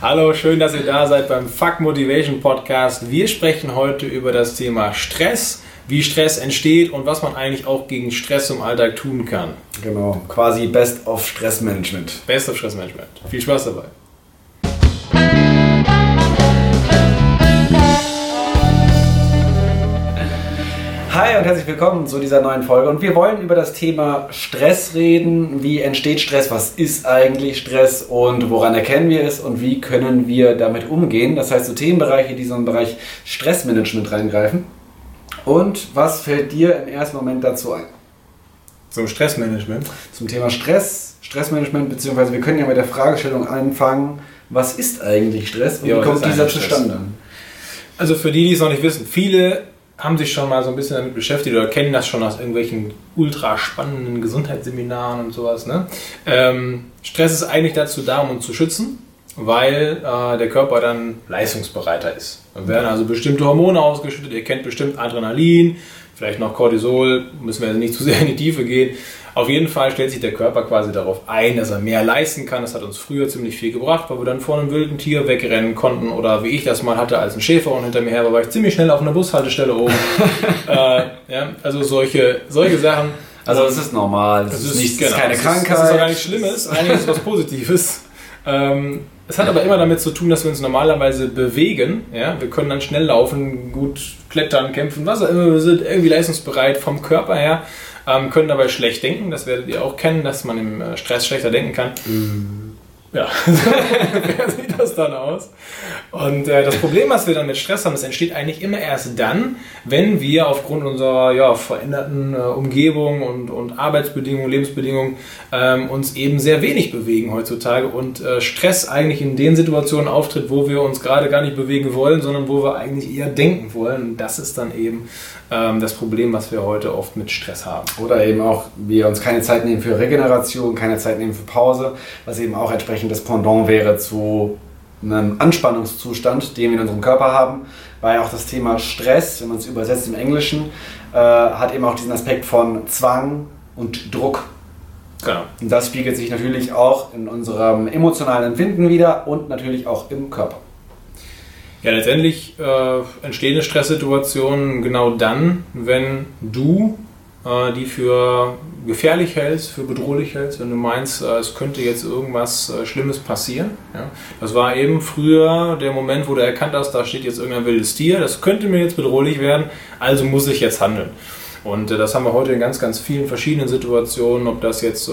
Hallo, schön, dass ihr da seid beim Fuck Motivation Podcast. Wir sprechen heute über das Thema Stress, wie Stress entsteht und was man eigentlich auch gegen Stress im Alltag tun kann. Genau, quasi Best of Stressmanagement. Best of Stressmanagement. Viel Spaß dabei. Hi und herzlich willkommen zu dieser neuen Folge. Und wir wollen über das Thema Stress reden. Wie entsteht Stress? Was ist eigentlich Stress? Und woran erkennen wir es? Und wie können wir damit umgehen? Das heißt, so Themenbereiche, die so im Bereich Stressmanagement reingreifen. Und was fällt dir im ersten Moment dazu ein? Zum Stressmanagement? Zum Thema Stress, Stressmanagement, beziehungsweise wir können ja mit der Fragestellung anfangen, was ist eigentlich Stress und Ja, wie kommt dieser zustande? Also für die, die es noch nicht wissen, viele haben sich schon mal so ein bisschen damit beschäftigt oder kennen das schon aus irgendwelchen ultra spannenden Gesundheitsseminaren und sowas. Ne? Ähm, Stress ist eigentlich dazu da, um uns zu schützen, weil äh, der Körper dann leistungsbereiter ist. Da werden also bestimmte Hormone ausgeschüttet, ihr kennt bestimmt Adrenalin, vielleicht noch Cortisol, müssen wir also nicht zu sehr in die Tiefe gehen. Auf jeden Fall stellt sich der Körper quasi darauf ein, dass er mehr leisten kann. Das hat uns früher ziemlich viel gebracht, weil wir dann vor einem wilden Tier wegrennen konnten. Oder wie ich das mal hatte, als ein Schäferhund hinter mir her war, war ich ziemlich schnell auf einer Bushaltestelle oben. äh, ja, also solche, solche Sachen. Also es ist normal, es Das ist, nicht, es genau, ist keine es Krankheit. Das ist auch gar nichts Schlimmes, eigentlich ist es was Positives. Ähm, es hat aber immer damit zu tun, dass wir uns normalerweise bewegen. Ja? Wir können dann schnell laufen, gut klettern, kämpfen, was auch immer. Wir sind irgendwie leistungsbereit vom Körper her, können dabei schlecht denken. Das werdet ihr auch kennen, dass man im äh, Stress schlechter denken kann. Ja, so sieht das dann aus. Und äh, das Problem, was wir dann mit Stress haben, das entsteht eigentlich immer erst dann, wenn wir aufgrund unserer ja, veränderten äh, Umgebung und, und Arbeitsbedingungen, Lebensbedingungen ähm, uns eben sehr wenig bewegen heutzutage und äh, Stress eigentlich in den Situationen auftritt, wo wir uns gerade gar nicht bewegen wollen, sondern wo wir eigentlich eher denken wollen. Und das ist dann eben ähm, das Problem, was wir heute oft mit Stress haben. Oder eben auch, wir uns keine Zeit nehmen für Regeneration, keine Zeit nehmen für Pause, was eben auch entsprechend das Pendant wäre zu einem Anspannungszustand, den wir in unserem Körper haben, weil auch das Thema Stress, wenn man es übersetzt im Englischen, äh, hat eben auch diesen Aspekt von Zwang und Druck. Genau. Und das spiegelt sich natürlich auch in unserem emotionalen Empfinden wieder und natürlich auch im Körper. Ja, letztendlich äh, entstehen eine Stresssituation genau dann, wenn du die für gefährlich hältst, für bedrohlich hältst, wenn du meinst, äh, es könnte jetzt irgendwas äh, Schlimmes passieren. Ja? Das war eben früher der Moment, wo du erkannt hast, da steht jetzt irgendein wildes Tier, das könnte mir jetzt bedrohlich werden, also muss ich jetzt handeln. Und äh, das haben wir heute in ganz, ganz vielen verschiedenen Situationen, ob das jetzt äh,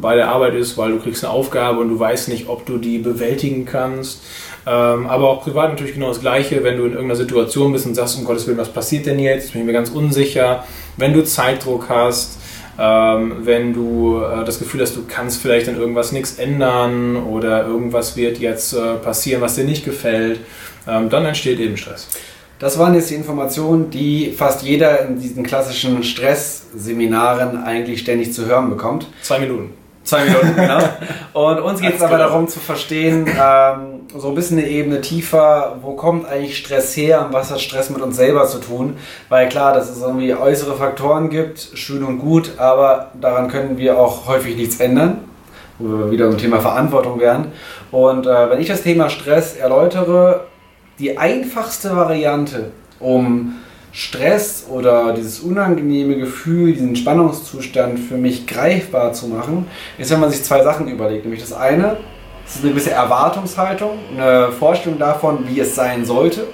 bei der Arbeit ist, weil du kriegst eine Aufgabe und du weißt nicht, ob du die bewältigen kannst. Ähm, aber auch privat natürlich genau das Gleiche, wenn du in irgendeiner Situation bist und sagst, um Gottes Willen, was passiert denn jetzt? Bin ich mir ganz unsicher. Wenn du Zeitdruck hast, ähm, wenn du äh, das Gefühl hast, du kannst vielleicht an irgendwas nichts ändern oder irgendwas wird jetzt äh, passieren, was dir nicht gefällt, ähm, dann entsteht eben Stress. Das waren jetzt die Informationen, die fast jeder in diesen klassischen Stressseminaren eigentlich ständig zu hören bekommt. Zwei Minuten. Zwei Minuten, genau. Und uns geht es aber darum zu verstehen, ähm, so ein bisschen eine Ebene tiefer, wo kommt eigentlich Stress her und was hat Stress mit uns selber zu tun? Weil klar, dass es irgendwie äußere Faktoren gibt, schön und gut, aber daran können wir auch häufig nichts ändern, wo wir wieder im Thema Verantwortung wären. Und äh, wenn ich das Thema Stress erläutere, die einfachste Variante, um Stress oder dieses unangenehme Gefühl, diesen Spannungszustand für mich greifbar zu machen, ist, wenn man sich zwei Sachen überlegt. Nämlich das eine, es ist eine gewisse Erwartungshaltung, eine Vorstellung davon, wie es sein sollte.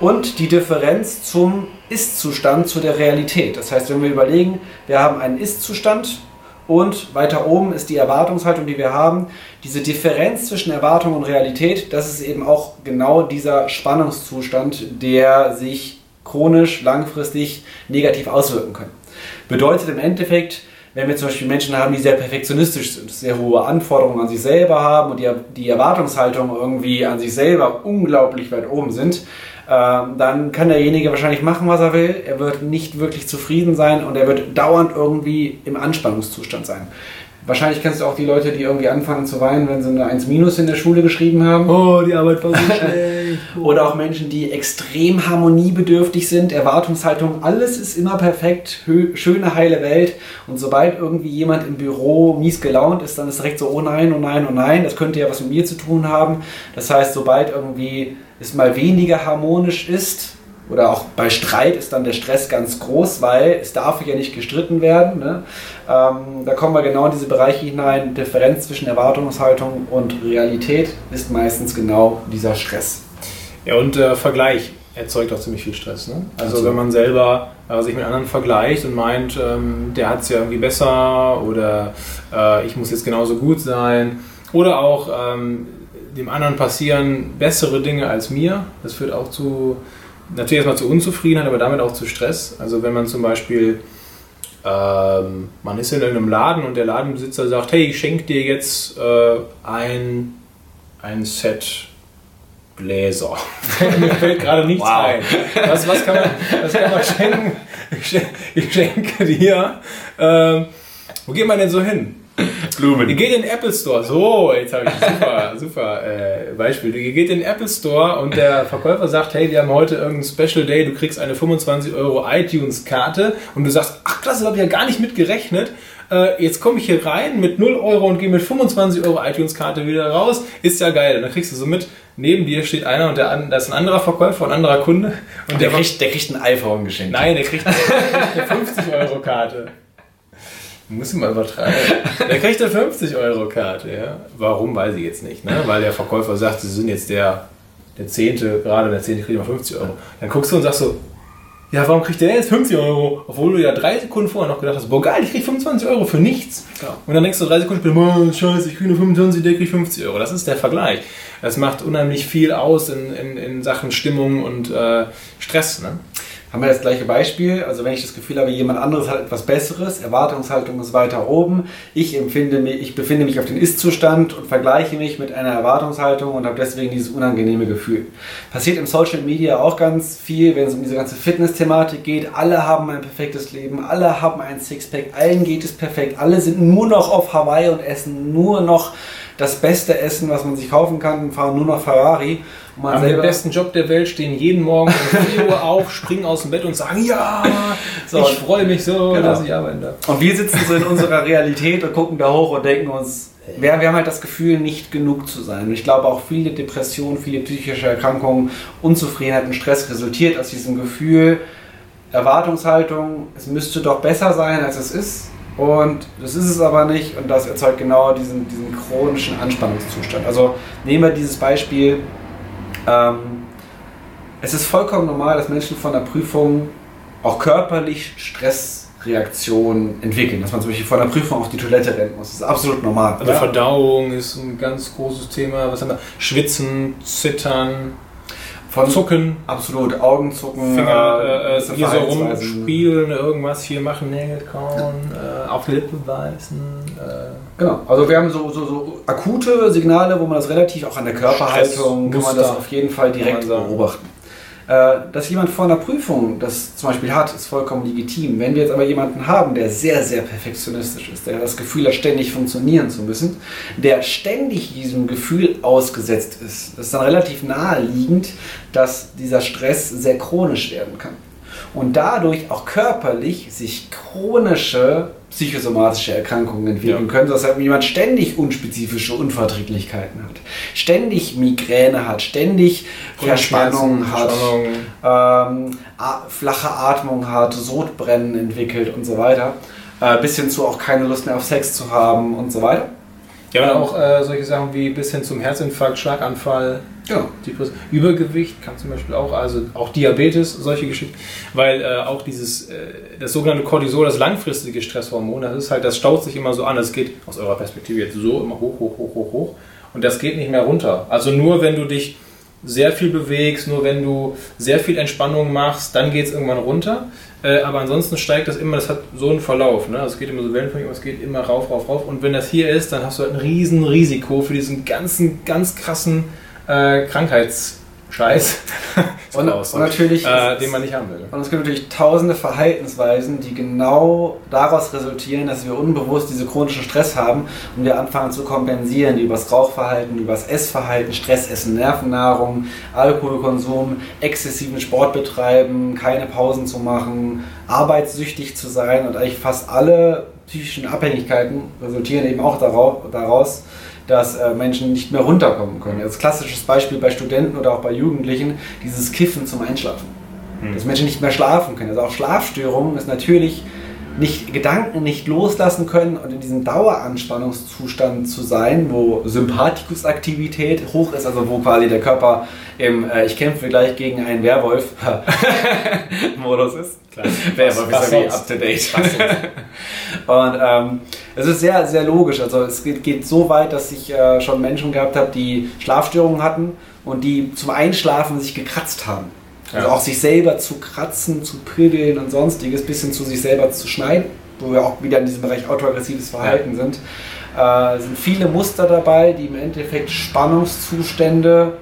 Und die Differenz zum Ist-Zustand, zu der Realität. Das heißt, wenn wir überlegen, wir haben einen Ist-Zustand und weiter oben ist die Erwartungshaltung, die wir haben. Diese Differenz zwischen Erwartung und Realität, das ist eben auch genau dieser Spannungszustand, der sich chronisch, langfristig negativ auswirken kann. Bedeutet im Endeffekt, wenn wir zum Beispiel Menschen haben, die sehr perfektionistisch sind, sehr hohe Anforderungen an sich selber haben und die, die Erwartungshaltung irgendwie an sich selber unglaublich weit oben sind, ähm, dann kann derjenige wahrscheinlich machen, was er will. Er wird nicht wirklich zufrieden sein und er wird dauernd irgendwie im Anspannungszustand sein. Wahrscheinlich kennst du auch die Leute, die irgendwie anfangen zu weinen, wenn sie eine 1 Minus in der Schule geschrieben haben. Oh, die Arbeit war so schlecht. Oder auch Menschen, die extrem harmoniebedürftig sind, Erwartungshaltung, alles ist immer perfekt, schöne, heile Welt. Und sobald irgendwie jemand im Büro mies gelaunt ist, dann ist direkt so, oh nein, oh nein, oh nein, das könnte ja was mit mir zu tun haben. Das heißt, sobald irgendwie es mal weniger harmonisch ist, oder auch bei Streit ist dann der Stress ganz groß, weil es darf ja nicht gestritten werden. Ne? Ähm, da kommen wir genau in diese Bereiche hinein. Differenz zwischen Erwartungshaltung und Realität ist meistens genau dieser Stress. Ja, und äh, Vergleich erzeugt auch ziemlich viel Stress. Ne? Also, also wenn man selber äh, sich mit anderen vergleicht und meint, ähm, der hat es ja irgendwie besser oder äh, ich muss jetzt genauso gut sein oder auch ähm, dem anderen passieren bessere Dinge als mir, das führt auch zu natürlich erstmal zu Unzufriedenheit, aber damit auch zu Stress. Also wenn man zum Beispiel, ähm, man ist in irgendeinem Laden und der Ladenbesitzer sagt, hey, ich schenke dir jetzt äh, ein, ein Set Bläser. Mir fällt gerade nichts wow. ein. Was, was, kann man, was kann man schenken? Ich schenke dir. Ähm, wo geht man denn so hin? Blumen. Ihr geht in den Apple Store. So, jetzt habe ich ein super, super äh, Beispiel. Ihr geht in den Apple Store und der Verkäufer sagt, hey, wir haben heute irgendeinen Special Day, du kriegst eine 25 Euro iTunes-Karte und du sagst, ach das habe ich ja gar nicht mit gerechnet. Äh, jetzt komme ich hier rein mit 0 Euro und gehe mit 25 Euro iTunes-Karte wieder raus. Ist ja geil. Und dann kriegst du so mit, neben dir steht einer und der, da ist ein anderer Verkäufer, ein anderer Kunde. Und, der, der, kriegt, der kriegt ein iPhone geschenkt. Nein, der kriegt eine 50 Euro Karte. Muss ich mal übertreiben. Der kriegt eine 50-Euro-Karte, ja. Warum, weiß ich jetzt nicht, ne? Weil der Verkäufer sagt, sie sind jetzt der, der Zehnte, gerade der Zehnte kriegt mal 50 Euro. Dann guckst du und sagst so, ja, warum kriegt der jetzt 50 Euro? Obwohl du ja drei Sekunden vorher noch gedacht hast, boah geil, ich krieg 25 Euro für nichts. Ja. Und dann denkst du drei Sekunden später, boah, scheiße, ich krieg nur 25, der kriegt 50 Euro. Das ist der Vergleich. Das macht unheimlich viel aus in, in, in Sachen Stimmung und äh, Stress. Ne? Haben wir das gleiche Beispiel. Also wenn ich das Gefühl habe, jemand anderes hat etwas Besseres, Erwartungshaltung ist weiter oben, ich empfinde mich, ich befinde mich auf den Ist-Zustand und vergleiche mich mit einer Erwartungshaltung und habe deswegen dieses unangenehme Gefühl. Passiert im Social Media auch ganz viel, wenn es um diese ganze Fitness-Thematik geht. Alle haben ein perfektes Leben, alle haben ein Sixpack, allen geht es perfekt, alle sind nur noch auf Hawaii und essen nur noch das beste Essen, was man sich kaufen kann, fahren nur noch Ferrari. Und man haben den besten Job der Welt, stehen jeden Morgen um 4 Uhr auf, springen aus dem Bett und sagen, ja, so, ich freue mich so, genau. dass ich arbeiten darf. Und wir sitzen so in unserer Realität und gucken da hoch und denken uns, wir, wir haben halt das Gefühl, nicht genug zu sein. Und ich glaube auch viele Depressionen, viele psychische Erkrankungen, Unzufriedenheit und Stress resultiert aus diesem Gefühl, Erwartungshaltung, es müsste doch besser sein, als es ist. Und das ist es aber nicht und das erzeugt genau diesen, diesen chronischen Anspannungszustand. Also nehmen wir dieses Beispiel. Ähm, es ist vollkommen normal, dass Menschen von der Prüfung auch körperlich Stressreaktionen entwickeln. Dass man zum Beispiel vor der Prüfung auf die Toilette rennen muss. Das ist absolut normal. Also ja? Verdauung ist ein ganz großes Thema. Was haben wir? Schwitzen, Zittern. Von Zucken. Absolut, Augenzucken. Finger, äh, äh, hier so rumspielen, irgendwas hier machen, Nägel kauen, äh, auf Lippe beißen. Äh. Genau, also wir haben so, so, so akute Signale, wo man das relativ auch an der Körperhaltung, kann man das auf jeden Fall direkt beobachten. Äh, dass jemand vor einer Prüfung das zum Beispiel hat, ist vollkommen legitim. Wenn wir jetzt aber jemanden haben, der sehr, sehr perfektionistisch ist, der das Gefühl hat, ständig funktionieren zu müssen, der ständig diesem Gefühl ausgesetzt ist, ist dann relativ naheliegend, dass dieser Stress sehr chronisch werden kann und dadurch auch körperlich sich chronische psychosomatische Erkrankungen entwickeln ja. können, dass jemand ständig unspezifische Unverträglichkeiten hat, ständig Migräne hat, ständig Verspannung hat, ähm, flache Atmung hat, Sodbrennen entwickelt und so weiter, äh, bis hin zu auch keine Lust mehr auf Sex zu haben und so weiter. Ja, und auch äh, solche Sachen wie bis hin zum Herzinfarkt, Schlaganfall, ja. Übergewicht kann zum Beispiel auch, also auch Diabetes, solche Geschichten, weil äh, auch dieses, äh, das sogenannte Cortisol, das langfristige Stresshormon, das ist halt, das staut sich immer so an, es geht aus eurer Perspektive jetzt so immer hoch, hoch, hoch, hoch, hoch und das geht nicht mehr runter. Also nur wenn du dich sehr viel bewegst, nur wenn du sehr viel Entspannung machst, dann geht es irgendwann runter. Äh, aber ansonsten steigt das immer, das hat so einen Verlauf. Ne? Es geht immer so wellenförmig, es geht immer rauf, rauf, rauf. Und wenn das hier ist, dann hast du halt ein riesen Risiko für diesen ganzen, ganz krassen äh, Krankheitsverlauf. Scheiß. und, und, natürlich, äh, den man nicht haben will. Und es gibt natürlich tausende Verhaltensweisen, die genau daraus resultieren, dass wir unbewusst diese chronischen Stress haben und wir anfangen zu kompensieren, die übers Rauchverhalten, übers Essverhalten, Stressessen, Nervennahrung, Alkoholkonsum, exzessiven Sport betreiben, keine Pausen zu machen, arbeitssüchtig zu sein und eigentlich fast alle psychischen Abhängigkeiten resultieren eben auch daraus, dass äh, Menschen nicht mehr runterkommen können. Als klassisches Beispiel bei Studenten oder auch bei Jugendlichen dieses Kiffen zum Einschlafen. Mhm. Dass Menschen nicht mehr schlafen können. Also auch Schlafstörungen ist natürlich nicht Gedanken nicht loslassen können und in diesem Daueranspannungszustand zu sein, wo Sympathikusaktivität hoch ist, also wo quasi der Körper im äh, Ich kämpfe gleich gegen einen Werwolf Modus ist. Klar. Werwolf ist ja up to date. Und ähm, es ist sehr, sehr logisch. Also es geht, geht so weit, dass ich äh, schon Menschen gehabt habe, die Schlafstörungen hatten und die zum Einschlafen sich gekratzt haben. Also auch sich selber zu kratzen, zu prügeln und sonstiges, bis hin zu sich selber zu schneiden, wo wir auch wieder in diesem Bereich autoaggressives Verhalten ja. sind. Äh, sind viele Muster dabei, die im Endeffekt Spannungszustände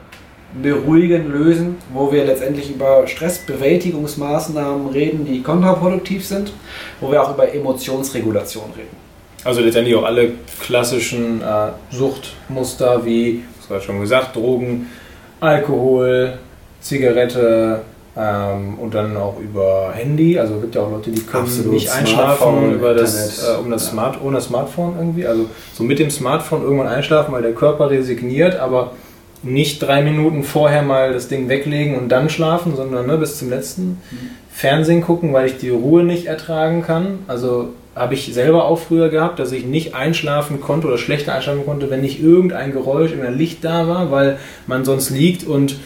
beruhigen, lösen, wo wir letztendlich über Stressbewältigungsmaßnahmen reden, die kontraproduktiv sind, wo wir auch über Emotionsregulation reden. Also letztendlich auch alle klassischen äh, Suchtmuster wie, das war schon gesagt, Drogen, Alkohol, Zigarette ähm, und dann auch über Handy. Also es gibt ja auch Leute, die können Absolut. nicht einschlafen über das, äh, um das. Smart, ohne Smartphone irgendwie. Also so mit dem Smartphone irgendwann einschlafen, weil der Körper resigniert, aber nicht drei Minuten vorher mal das Ding weglegen und dann schlafen, sondern ne, bis zum letzten mhm. Fernsehen gucken, weil ich die Ruhe nicht ertragen kann. Also habe ich selber auch früher gehabt, dass ich nicht einschlafen konnte oder schlechter einschlafen konnte, wenn nicht irgendein Geräusch, irgendein Licht da war, weil man sonst liegt und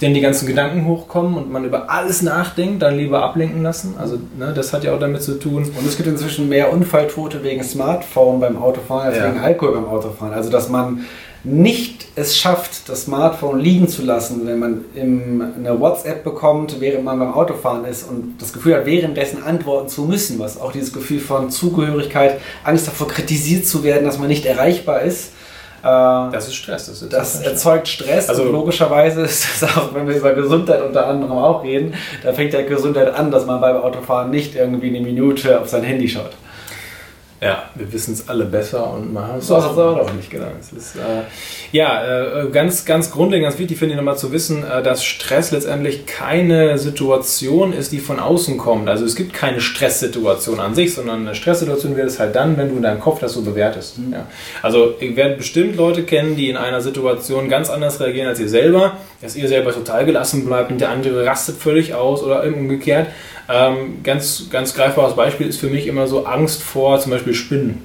denn die ganzen Gedanken hochkommen und man über alles nachdenkt, dann lieber ablenken lassen. Also ne, das hat ja auch damit zu tun. Und es gibt inzwischen mehr Unfalltote wegen Smartphone beim Autofahren als ja. wegen Alkohol beim Autofahren. Also dass man nicht es schafft, das Smartphone liegen zu lassen, wenn man eine WhatsApp bekommt, während man beim Autofahren ist und das Gefühl hat, währenddessen antworten zu müssen, was auch dieses Gefühl von Zugehörigkeit, Angst davor kritisiert zu werden, dass man nicht erreichbar ist, äh, das ist Stress. Das, ist das erzeugt Stress also, und logischerweise ist das auch, wenn wir über Gesundheit unter anderem auch reden, da fängt ja Gesundheit an, dass man beim Autofahren nicht irgendwie eine Minute auf sein Handy schaut. Ja, wir wissen es alle besser und man hat es auch noch nicht genau. Es ist, äh, ja, äh, ganz, ganz grundlegend, ganz wichtig finde ich nochmal zu wissen, äh, dass Stress letztendlich keine Situation ist, die von außen kommt. Also es gibt keine Stresssituation an sich, sondern eine Stresssituation wird es halt dann, wenn du in deinem Kopf das so bewertest. Mhm. Ja. Also ihr werdet bestimmt Leute kennen, die in einer Situation ganz anders reagieren als ihr selber, dass ihr selber total gelassen bleibt und der andere rastet völlig aus oder umgekehrt. Ähm, ganz, ganz greifbares Beispiel ist für mich immer so Angst vor zum Beispiel Spinnen.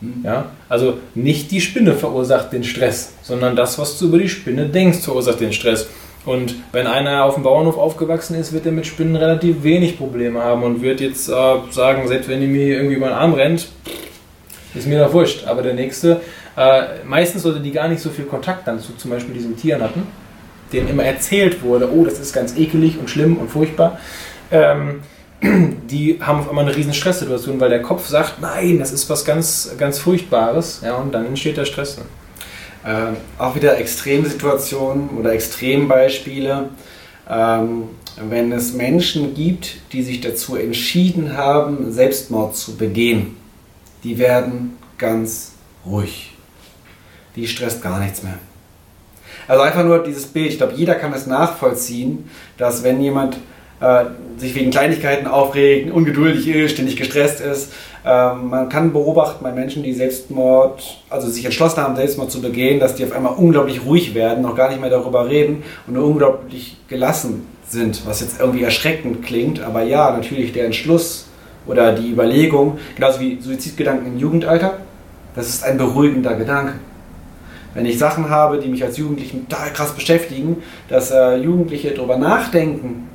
Mhm. Ja? Also nicht die Spinne verursacht den Stress, sondern das, was du über die Spinne denkst, verursacht den Stress. Und wenn einer auf dem Bauernhof aufgewachsen ist, wird er mit Spinnen relativ wenig Probleme haben und wird jetzt äh, sagen, selbst wenn die mir irgendwie über den Arm rennt, ist mir doch wurscht. Aber der nächste, äh, meistens sollte die gar nicht so viel Kontakt dann zu zum Beispiel diesen Tieren hatten, denen immer erzählt wurde, oh, das ist ganz ekelig und schlimm und furchtbar ähm, die haben auf einmal eine riesen Stresssituation, weil der Kopf sagt, nein, das ist was ganz, ganz Furchtbares. Ja, und dann entsteht der Stress. Ähm, auch wieder Extremsituationen oder Extrembeispiele. Ähm, wenn es Menschen gibt, die sich dazu entschieden haben, Selbstmord zu begehen, die werden ganz ruhig. Die stresst gar nichts mehr. Also einfach nur dieses Bild, ich glaube, jeder kann es nachvollziehen, dass wenn jemand sich wegen Kleinigkeiten aufregt, ungeduldig ist, ständig gestresst ist. Ähm, man kann beobachten bei Menschen, die Selbstmord, also sich entschlossen haben, Selbstmord zu begehen, dass die auf einmal unglaublich ruhig werden, noch gar nicht mehr darüber reden und nur unglaublich gelassen sind, was jetzt irgendwie erschreckend klingt. Aber ja, natürlich der Entschluss oder die Überlegung, genauso wie Suizidgedanken im Jugendalter, das ist ein beruhigender Gedanke. Wenn ich Sachen habe, die mich als Jugendlichen total krass beschäftigen, dass äh, Jugendliche darüber nachdenken,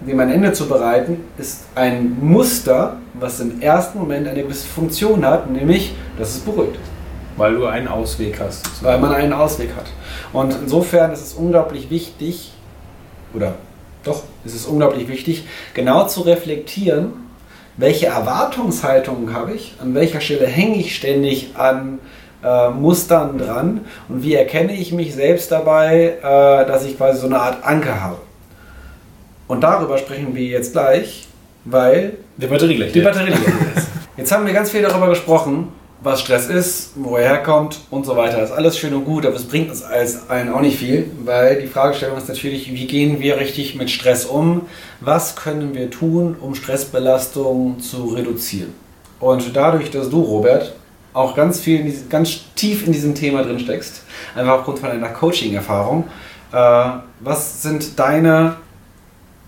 dem ein Ende zu bereiten, ist ein Muster, was im ersten Moment eine gewisse Funktion hat, nämlich, dass es beruhigt. Weil du einen Ausweg hast. Weil man einen Ausweg hat. Und insofern ist es unglaublich wichtig, oder doch, ist es unglaublich wichtig, genau zu reflektieren, welche Erwartungshaltungen habe ich, an welcher Stelle hänge ich ständig an äh, Mustern dran und wie erkenne ich mich selbst dabei, äh, dass ich quasi so eine Art Anker habe. Und darüber sprechen wir jetzt gleich, weil die Batterie gleich die Batterie leer ist. Jetzt haben wir ganz viel darüber gesprochen, was Stress ist, wo er herkommt und so weiter. Das ist alles schön und gut, aber es bringt uns als allen auch nicht viel, weil die Fragestellung ist natürlich, wie gehen wir richtig mit Stress um? Was können wir tun, um Stressbelastung zu reduzieren? Und dadurch, dass du, Robert, auch ganz viel, in diesem, ganz tief in diesem Thema drin steckst, einfach aufgrund von deiner Coaching-Erfahrung, äh, was sind deine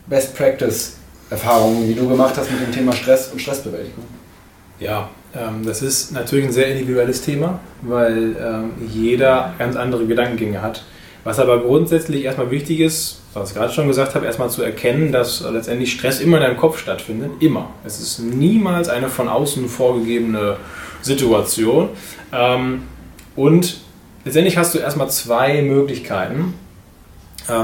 Best Practice-Erfahrungen, die du gemacht hast mit dem Thema Stress und Stressbewältigung? Ja, ähm, das ist natürlich ein sehr individuelles Thema, weil ähm, jeder ganz andere Gedankengänge hat. Was aber grundsätzlich erstmal wichtig ist, was ich gerade schon gesagt habe, erstmal zu erkennen, dass letztendlich Stress immer in deinem Kopf stattfindet. Immer. Es ist niemals eine von außen vorgegebene Situation. Ähm, und letztendlich hast du erstmal zwei Möglichkeiten.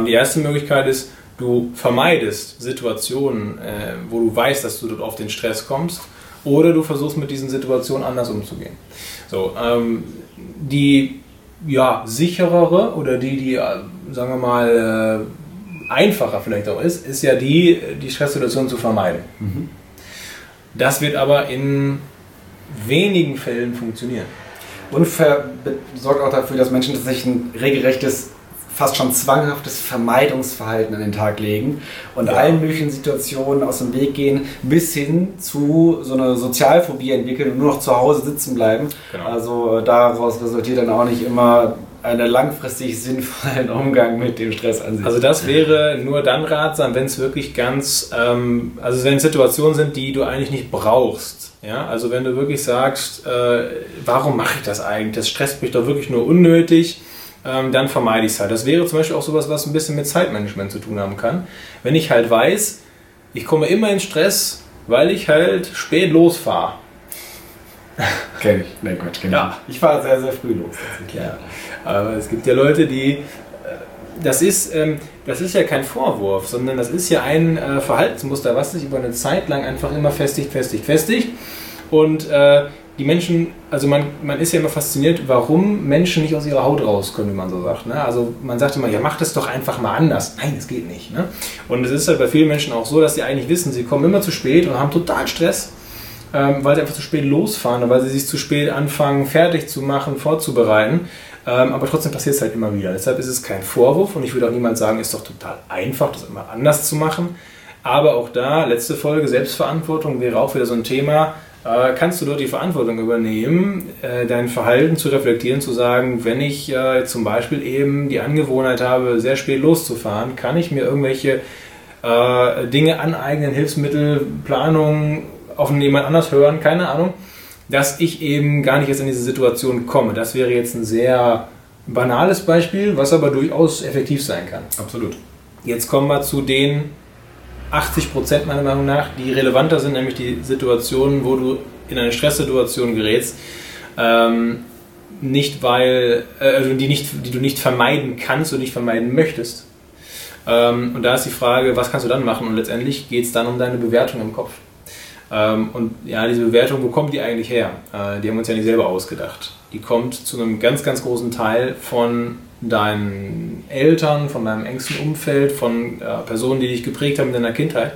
die erste Möglichkeit ist, du vermeidest Situationen, äh, wo du weißt, dass du dort auf den Stress kommst oder du versuchst mit diesen Situationen anders umzugehen. So, ähm, die ja, sicherere oder die, die, äh, sagen wir mal, äh, einfacher vielleicht auch ist, ist ja die, die Stresssituation zu vermeiden. Mhm. Das wird aber in wenigen Fällen funktionieren. Und sorgt auch dafür, dass Menschen tatsächlich ein regelrechtes fast schon zwanghaftes Vermeidungsverhalten an den Tag legen und ja. allen möglichen Situationen aus dem Weg gehen, bis hin zu so einer Sozialphobie entwickeln und nur noch zu Hause sitzen bleiben. Genau. Also äh, daraus resultiert dann auch nicht immer einen langfristig sinnvollen Umgang mit dem Stress an sich. Also das wäre nur dann ratsam, wenn es wirklich ganz, ähm, also wenn Situationen sind, die du eigentlich nicht brauchst. Ja, also wenn du wirklich sagst, äh, warum mache ich das eigentlich? Das stresst mich doch wirklich nur unnötig ähm, dann vermeide ich es halt. Das wäre zum Beispiel auch sowas, was ein bisschen mit Zeitmanagement zu tun haben kann. Wenn ich halt weiß, ich komme immer in Stress, weil ich halt spät losfahre. Kenn ich. Nein, Quatsch, kenn ja. ich. Ich fahre sehr, sehr früh los. Ja. Aber es gibt ja Leute, die. Äh, das ist, ähm, das ist ja kein Vorwurf, sondern das ist ja ein äh, Verhaltensmuster, was sich über eine Zeit lang einfach immer festigt, festigt, festigt. Und äh, die Menschen, also man, man ist ja immer fasziniert, warum Menschen nicht aus ihrer Haut raus können, wie man so sagt. Ne? Also man sagt immer, ja, mach das doch einfach mal anders. Nein, das geht nicht. Ne? Und es ist halt bei vielen Menschen auch so, dass sie eigentlich wissen, sie kommen immer zu spät und haben total Stress, ähm, weil sie einfach zu spät losfahren oder weil sie sich zu spät anfangen, fertig zu machen, vorzubereiten. Ähm, aber trotzdem passiert es halt immer wieder. Deshalb ist es kein Vorwurf und ich würde auch niemand sagen, ist doch total einfach, das immer anders zu machen. Aber auch da, letzte Folge, Selbstverantwortung wäre auch wieder so ein Thema kannst du dort die Verantwortung übernehmen, äh, dein Verhalten zu reflektieren, zu sagen, wenn ich äh, zum Beispiel eben die Angewohnheit habe, sehr spät loszufahren, kann ich mir irgendwelche Dinge aneignen, Hilfsmittel, Planung, auf jemand anders hören, keine Ahnung, dass ich eben gar nicht jetzt in diese Situation komme. Das wäre jetzt ein sehr banales Beispiel, was aber durchaus effektiv sein kann. Absolut. Jetzt kommen wir zu den 80 Prozent meiner Meinung nach, die relevanter sind, nämlich die Situationen, wo du in eine Stresssituation gerätst, ähm, nicht weil, äh, also die, nicht, die du nicht vermeiden kannst und nicht vermeiden möchtest. Ähm, und da ist die Frage, was kannst du dann machen? Und letztendlich geht es dann um deine Bewertung im Kopf. Ähm, und ja, diese Bewertung, wo kommt die eigentlich her? Äh, die haben wir uns ja nicht selber ausgedacht. Die kommt zu einem ganz, ganz großen Teil von deinen Eltern, von deinem engsten Umfeld, von äh, Personen, die dich geprägt haben in deiner Kindheit.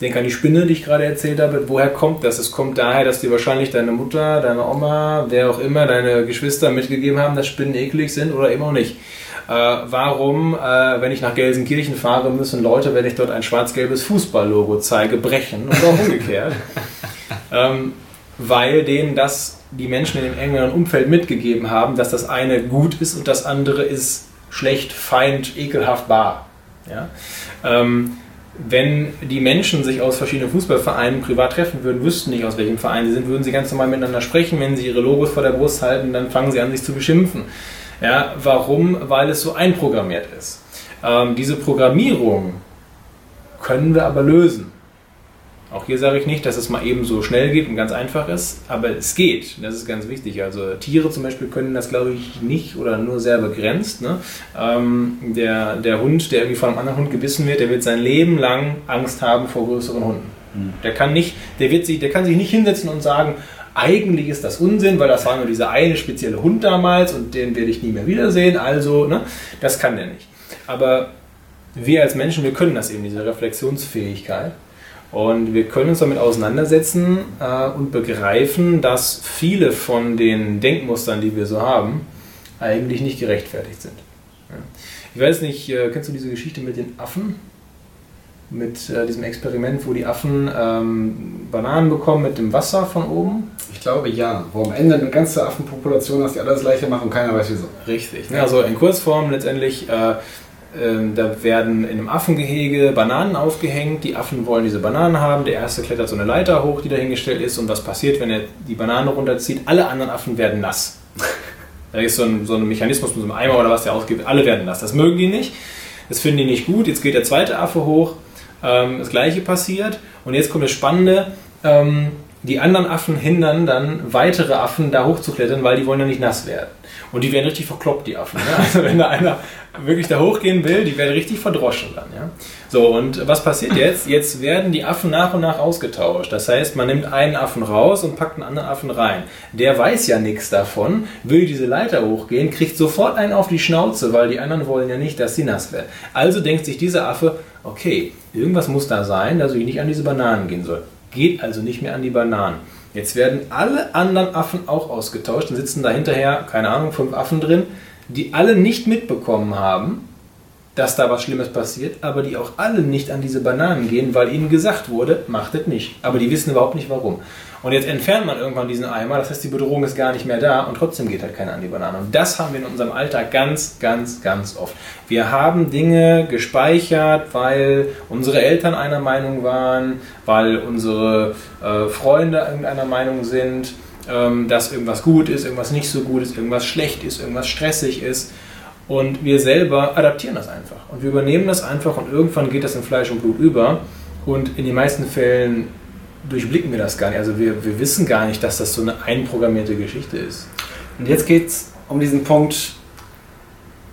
Denk an die Spinne, die ich gerade erzählt habe. Woher kommt das? Es kommt daher, dass dir wahrscheinlich deine Mutter, deine Oma, wer auch immer, deine Geschwister mitgegeben haben, dass Spinnen eklig sind oder eben auch nicht. Äh, warum, äh, wenn ich nach Gelsenkirchen fahre, müssen Leute, wenn ich dort ein schwarz-gelbes Fußballlogo zeige, brechen und auch umgekehrt? ähm, weil denen das die Menschen in dem engeren Umfeld mitgegeben haben, dass das eine gut ist und das andere ist schlecht, feind, ekelhaft, bar. Ja? Ähm, wenn die Menschen sich aus verschiedenen Fußballvereinen privat treffen würden, wüssten nicht, aus welchem Verein sie sind, würden sie ganz normal miteinander sprechen. Wenn sie ihre Logos vor der Brust halten, dann fangen sie an, sich zu beschimpfen. Ja, warum? Weil es so einprogrammiert ist. Ähm, diese Programmierung können wir aber lösen. Auch hier sage ich nicht, dass es mal eben so schnell geht und ganz einfach ist, aber es geht. Das ist ganz wichtig. Also Tiere zum Beispiel können das, glaube ich, nicht oder nur sehr begrenzt. Ne? Ähm, der, der Hund, der irgendwie von einem anderen Hund gebissen wird, der wird sein Leben lang Angst haben vor größeren Hunden. Mhm. Der kann nicht, der wird sich, der kann sich nicht hinsetzen und sagen, eigentlich ist das Unsinn, weil das war nur dieser eine spezielle Hund damals und den werde ich nie mehr wiedersehen, also, ne, das kann der nicht. Aber wir als Menschen, wir können das eben, diese Reflexionsfähigkeit. Und wir können uns damit auseinandersetzen äh, und begreifen, dass viele von den Denkmustern, die wir so haben, eigentlich nicht gerechtfertigt sind. Ja. Ich weiß nicht, äh, kennst du diese Geschichte mit den Affen? Mit äh, diesem Experiment, wo die Affen ähm, Bananen bekommen mit dem Wasser von oben? Ich glaube ja. Wo am Ende eine ganze Affenpopulation hast, die alle das gleiche machen und keiner weiß wieso. Richtig. Ne? Also in Kurzform letztendlich. Äh, ähm, da werden in einem Affengehege Bananen aufgehängt. Die Affen wollen diese Bananen haben. Der erste klettert so eine Leiter hoch, die dahingestellt ist. Und was passiert, wenn er die Banane runterzieht? Alle anderen Affen werden nass. Da ist so ein, so ein Mechanismus mit so einem Eimer oder was der ausgibt. Alle werden nass. Das mögen die nicht. Das finden die nicht gut. Jetzt geht der zweite Affe hoch. Ähm, das gleiche passiert. Und jetzt kommt das Spannende. Ähm, die anderen Affen hindern dann weitere Affen da hochzuklettern, weil die wollen ja nicht nass werden. Und die werden richtig verkloppt, die Affen. Ne? Also wenn da einer wirklich da hochgehen will, die werden richtig verdroschen dann. Ja? So, und was passiert jetzt? Jetzt werden die Affen nach und nach ausgetauscht. Das heißt, man nimmt einen Affen raus und packt einen anderen Affen rein. Der weiß ja nichts davon, will diese Leiter hochgehen, kriegt sofort einen auf die Schnauze, weil die anderen wollen ja nicht, dass sie nass werden. Also denkt sich dieser Affe, okay, irgendwas muss da sein, dass ich nicht an diese Bananen gehen soll. Geht also nicht mehr an die Bananen. Jetzt werden alle anderen Affen auch ausgetauscht. Dann sitzen da hinterher, keine Ahnung, fünf Affen drin, die alle nicht mitbekommen haben, dass da was Schlimmes passiert, aber die auch alle nicht an diese Bananen gehen, weil ihnen gesagt wurde, macht es nicht. Aber die wissen überhaupt nicht warum. Und jetzt entfernt man irgendwann diesen Eimer, das heißt, die Bedrohung ist gar nicht mehr da und trotzdem geht halt keiner an die Banane. Und das haben wir in unserem Alltag ganz, ganz, ganz oft. Wir haben Dinge gespeichert, weil unsere Eltern einer Meinung waren, weil unsere äh, Freunde irgendeiner Meinung sind, ähm, dass irgendwas gut ist, irgendwas nicht so gut ist, irgendwas schlecht ist, irgendwas stressig ist. Und wir selber adaptieren das einfach. Und wir übernehmen das einfach und irgendwann geht das in Fleisch und Blut über. Und in den meisten Fällen durchblicken wir das gar nicht. Also wir, wir wissen gar nicht, dass das so eine einprogrammierte Geschichte ist. Und jetzt geht es um diesen Punkt,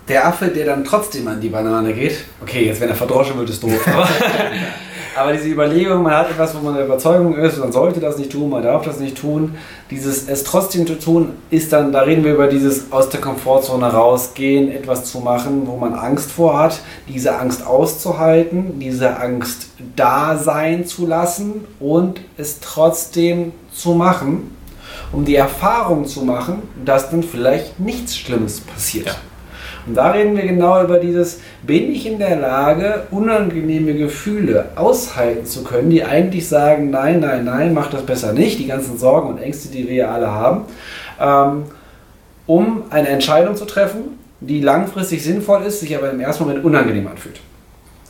der Affe, der dann trotzdem an die Banane geht. Okay, jetzt wenn er verdroschen wird, ist doof. Aber diese Überlegung, man hat etwas, wo man der Überzeugung ist, man sollte das nicht tun, man darf das nicht tun. Dieses es trotzdem zu tun, ist dann, da reden wir über dieses aus der Komfortzone rausgehen, etwas zu machen, wo man Angst vor hat, diese Angst auszuhalten, diese Angst da sein zu lassen und es trotzdem zu machen, um die Erfahrung zu machen, dass dann vielleicht nichts Schlimmes passiert. Ja. Und da reden wir genau über dieses, bin ich in der Lage, unangenehme Gefühle aushalten zu können, die eigentlich sagen, nein, nein, nein, mach das besser nicht, die ganzen Sorgen und Ängste, die wir ja alle haben, ähm, um eine Entscheidung zu treffen, die langfristig sinnvoll ist, sich aber im ersten Moment unangenehm anfühlt.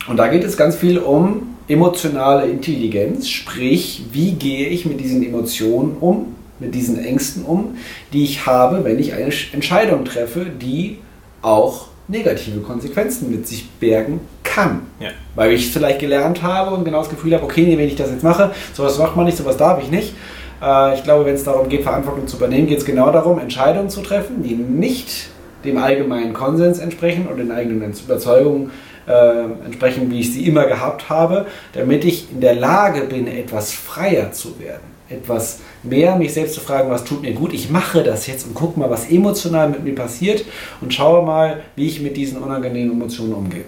Und da geht es ganz viel um emotionale Intelligenz, sprich, wie gehe ich mit diesen Emotionen um, mit diesen Ängsten um, die ich habe, wenn ich eine Entscheidung treffe, die auch negative Konsequenzen mit sich bergen kann. Ja. Weil ich vielleicht gelernt habe und genau das Gefühl habe, okay, nee, wenn ich das jetzt mache, sowas macht man nicht, sowas darf ich nicht. Äh, ich glaube, wenn es darum geht, Verantwortung zu übernehmen, geht es genau darum, Entscheidungen zu treffen, die nicht dem allgemeinen Konsens entsprechen und den eigenen Überzeugungen äh, entsprechen, wie ich sie immer gehabt habe, damit ich in der Lage bin, etwas freier zu werden etwas mehr mich selbst zu fragen, was tut mir gut. Ich mache das jetzt und gucke mal, was emotional mit mir passiert und schaue mal, wie ich mit diesen unangenehmen Emotionen umgehe.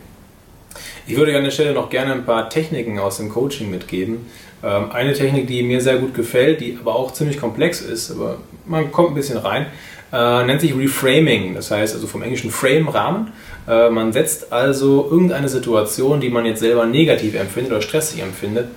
Ich würde an der Stelle noch gerne ein paar Techniken aus dem Coaching mitgeben. Ähm, eine Technik, die mir sehr gut gefällt, die aber auch ziemlich komplex ist, aber man kommt ein bisschen rein, äh, nennt sich Reframing. Das heißt also vom englischen Frame Rahmen. Äh, man setzt also irgendeine Situation, die man jetzt selber negativ empfindet oder stressig empfindet,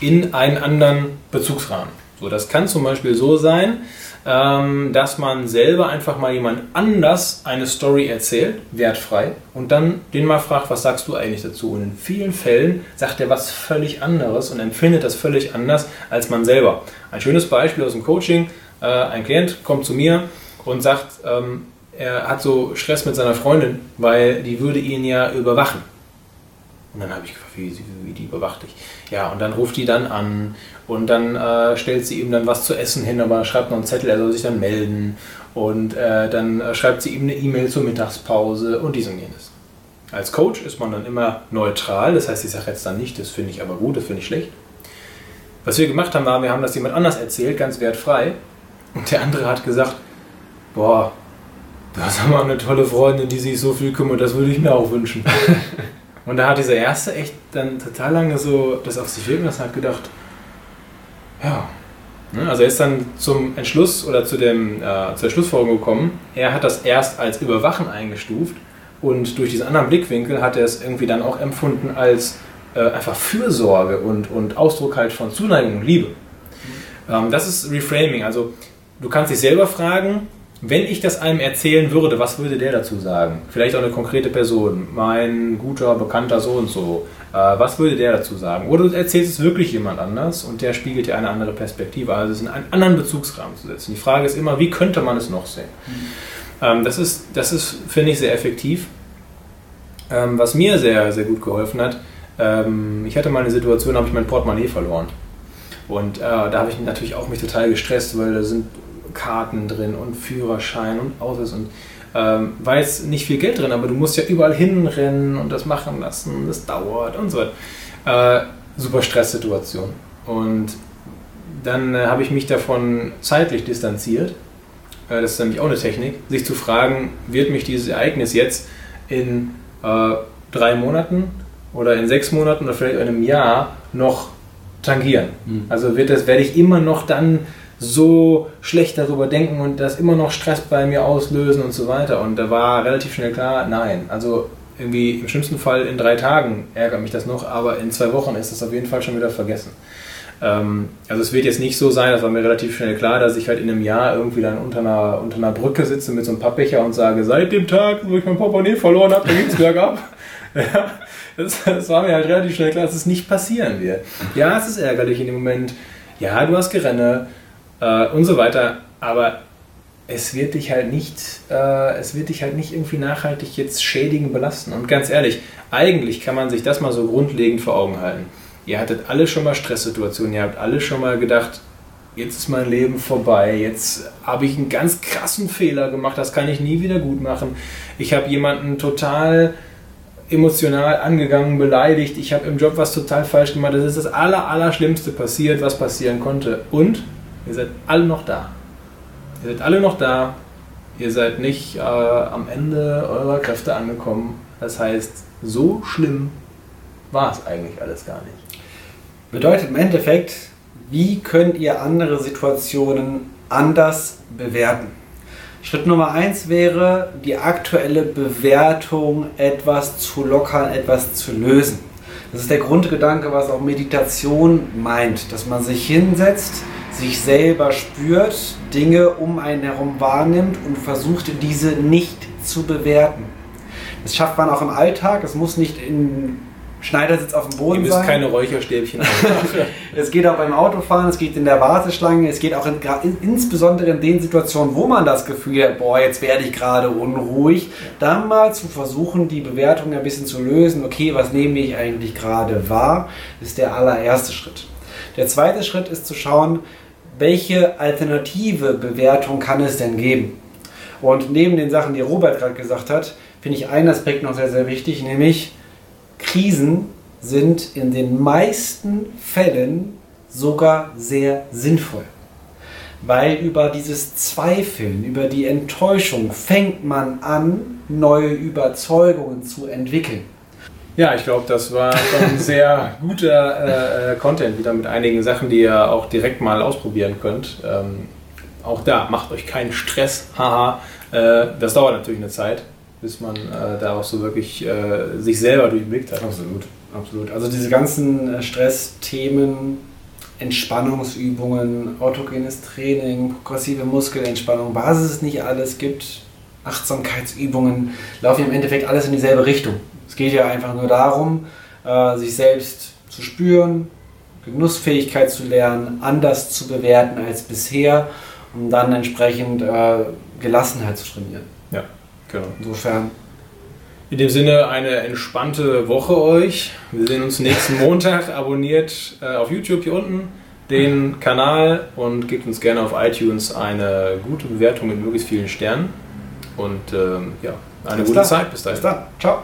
in einen anderen Bezugsrahmen. So, das kann zum Beispiel so sein, ähm, dass man selber einfach mal jemand anders eine Story erzählt, wertfrei, und dann den mal fragt, was sagst du eigentlich dazu? Und in vielen Fällen sagt er was völlig anderes und empfindet das völlig anders als man selber. Ein schönes Beispiel aus dem Coaching, äh, ein Klient kommt zu mir und sagt, ähm, er hat so Stress mit seiner Freundin, weil die würde ihn ja überwachen. Und dann habe ich gefragt, wie, wie, die überwacht dich? Ja, und dann ruft die dann an und dann äh, stellt sie ihm dann was zu essen hin, aber schreibt noch einen Zettel, er soll sich dann melden. Und äh, dann äh, schreibt sie ihm eine E-Mail zur Mittagspause und dies und jenes. Als Coach ist man dann immer neutral, das heißt, ich sage jetzt dann nicht, das finde ich aber gut, das finde ich schlecht. Was wir gemacht haben, war, wir haben das jemand anders erzählt, ganz wertfrei. Und der andere hat gesagt, boah, du hast aber eine tolle Freundin, die sich so viel kümmert, das würde ich mir auch wünschen. und da hat dieser Erste echt dann total lange so das auf sich wirken lassen hat gedacht, ja. Ne, also er ist dann zum Entschluss oder zu, dem, äh, zur Schlussfolgerung gekommen, er hat das erst als Überwachen eingestuft und durch diesen anderen Blickwinkel hat er es irgendwie dann auch empfunden als äh, einfach Fürsorge und, und Ausdruck halt von Zuneigung und Liebe. Ähm, das ist Reframing. Also du kannst dich selber fragen, wenn ich das einem erzählen würde, was würde der dazu sagen? Vielleicht auch eine konkrete Person, mein guter, bekannter so und so. Äh, was würde der dazu sagen? Oder du erzählst es wirklich jemand anders und der spiegelt dir eine andere Perspektive, also es in einen anderen Bezugsrahmen zu setzen. Die Frage ist immer, wie könnte man es noch sehen? Mhm. Ähm, das ist, das ist finde ich, sehr effektiv. Ähm, was mir sehr, sehr gut geholfen hat, ähm, ich hatte mal eine Situation, da habe ich mein Portemonnaie verloren. Und äh, da habe ich natürlich auch mich total gestresst, weil da sind Karten drin und Führerschein und Autos und ähm, war jetzt nicht viel Geld drin, aber du musst ja überall hinrennen und das machen lassen, das dauert und so weiter. Äh, super Stresssituation. Und dann äh, habe ich mich davon zeitlich distanziert. Äh, das ist nämlich auch eine Technik, sich zu fragen, wird mich dieses Ereignis jetzt in äh, drei Monaten oder in sechs Monaten oder vielleicht in einem Jahr noch tangieren. Mhm. Also wird das, werde ich immer noch dann so schlecht darüber denken und das immer noch Stress bei mir auslösen und so weiter. Und da war relativ schnell klar, nein. Also irgendwie im schlimmsten Fall in drei Tagen ärgert mich das noch, aber in zwei Wochen ist das auf jeden Fall schon wieder vergessen. Ähm, also es wird jetzt nicht so sein, das war mir relativ schnell klar, dass ich halt in einem Jahr irgendwie dann unter einer, unter einer Brücke sitze mit so einem Pappbecher und sage, seit dem Tag, wo ich mein Portemonnaie verloren habe, da ging es bergab. ja, das, das war mir halt relativ schnell klar, dass es nicht passieren wird. Ja, es ist ärgerlich in dem Moment. Ja, du hast Gerenne äh, und so weiter, aber es wird dich halt nicht, äh, es wird dich halt nicht irgendwie nachhaltig jetzt schädigen, belasten. Und ganz ehrlich, eigentlich kann man sich das mal so grundlegend vor Augen halten. Ihr hattet alle schon mal Stresssituationen, ihr habt alle schon mal gedacht, jetzt ist mein Leben vorbei, jetzt habe ich einen ganz krassen Fehler gemacht, das kann ich nie wieder gut machen. Ich habe jemanden total emotional angegangen, beleidigt, ich habe im Job was total falsch gemacht, das ist das aller, passiert, was passieren konnte. Und ihr seid alle noch da. Ihr seid alle noch da. Ihr seid nicht äh, am Ende eurer Kräfte angekommen. Das heißt, so schlimm war es eigentlich alles gar nicht. Bedeutet im Endeffekt, wie könnt ihr andere Situationen anders bewerten? Schritt Nummer eins wäre, die aktuelle Bewertung etwas zu lockern, etwas zu lösen. Das ist der Grundgedanke, was auch Meditation meint, dass man sich hinsetzt, sich selber spürt, Dinge um einen herum wahrnimmt und versucht, diese nicht zu bewerten. Das schafft man auch im Alltag. Es muss nicht in Schneidersitz auf dem Boden Ihr müsst keine Räucherstäbchen Es geht auch beim Autofahren, es geht in der Warteschlange, es geht auch in, insbesondere in den Situationen, wo man das Gefühl hat, boah, jetzt werde ich gerade unruhig, dann mal zu versuchen, die Bewertung ein bisschen zu lösen. Okay, was nehme ich eigentlich gerade wahr, ist der allererste Schritt. Der zweite Schritt ist zu schauen, welche alternative Bewertung kann es denn geben? Und neben den Sachen, die Robert gerade gesagt hat, finde ich einen Aspekt noch sehr, sehr wichtig, nämlich Krisen sind in den meisten Fällen sogar sehr sinnvoll. Weil über dieses Zweifeln, über die Enttäuschung fängt man an, neue Überzeugungen zu entwickeln. Ja, ich glaube, das war ein sehr guter äh, Content wieder mit einigen Sachen, die ihr auch direkt mal ausprobieren könnt. Ähm, auch da, macht euch keinen Stress, haha. Äh, das dauert natürlich eine Zeit bis man äh, darauf so wirklich äh, sich selber durchblickt hat. Absolut, absolut. Also diese ganzen äh, Stressthemen, Entspannungsübungen, autogenes Training, progressive Muskelentspannung, was es nicht alles gibt, Achtsamkeitsübungen, laufen im Endeffekt alles in dieselbe Richtung. Es geht ja einfach nur darum, äh, sich selbst zu spüren, Genussfähigkeit zu lernen, anders zu bewerten als bisher, um dann entsprechend äh, Gelassenheit zu trainieren. Ja. Genau. Insofern. In dem Sinne eine entspannte Woche euch. Wir sehen uns nächsten Montag. Abonniert äh, auf YouTube hier unten den Kanal und gebt uns gerne auf iTunes eine gute Bewertung mit möglichst vielen Sternen. Und ähm, ja, eine bis gute dann. Zeit. Bis dahin. Bis dann. Ciao.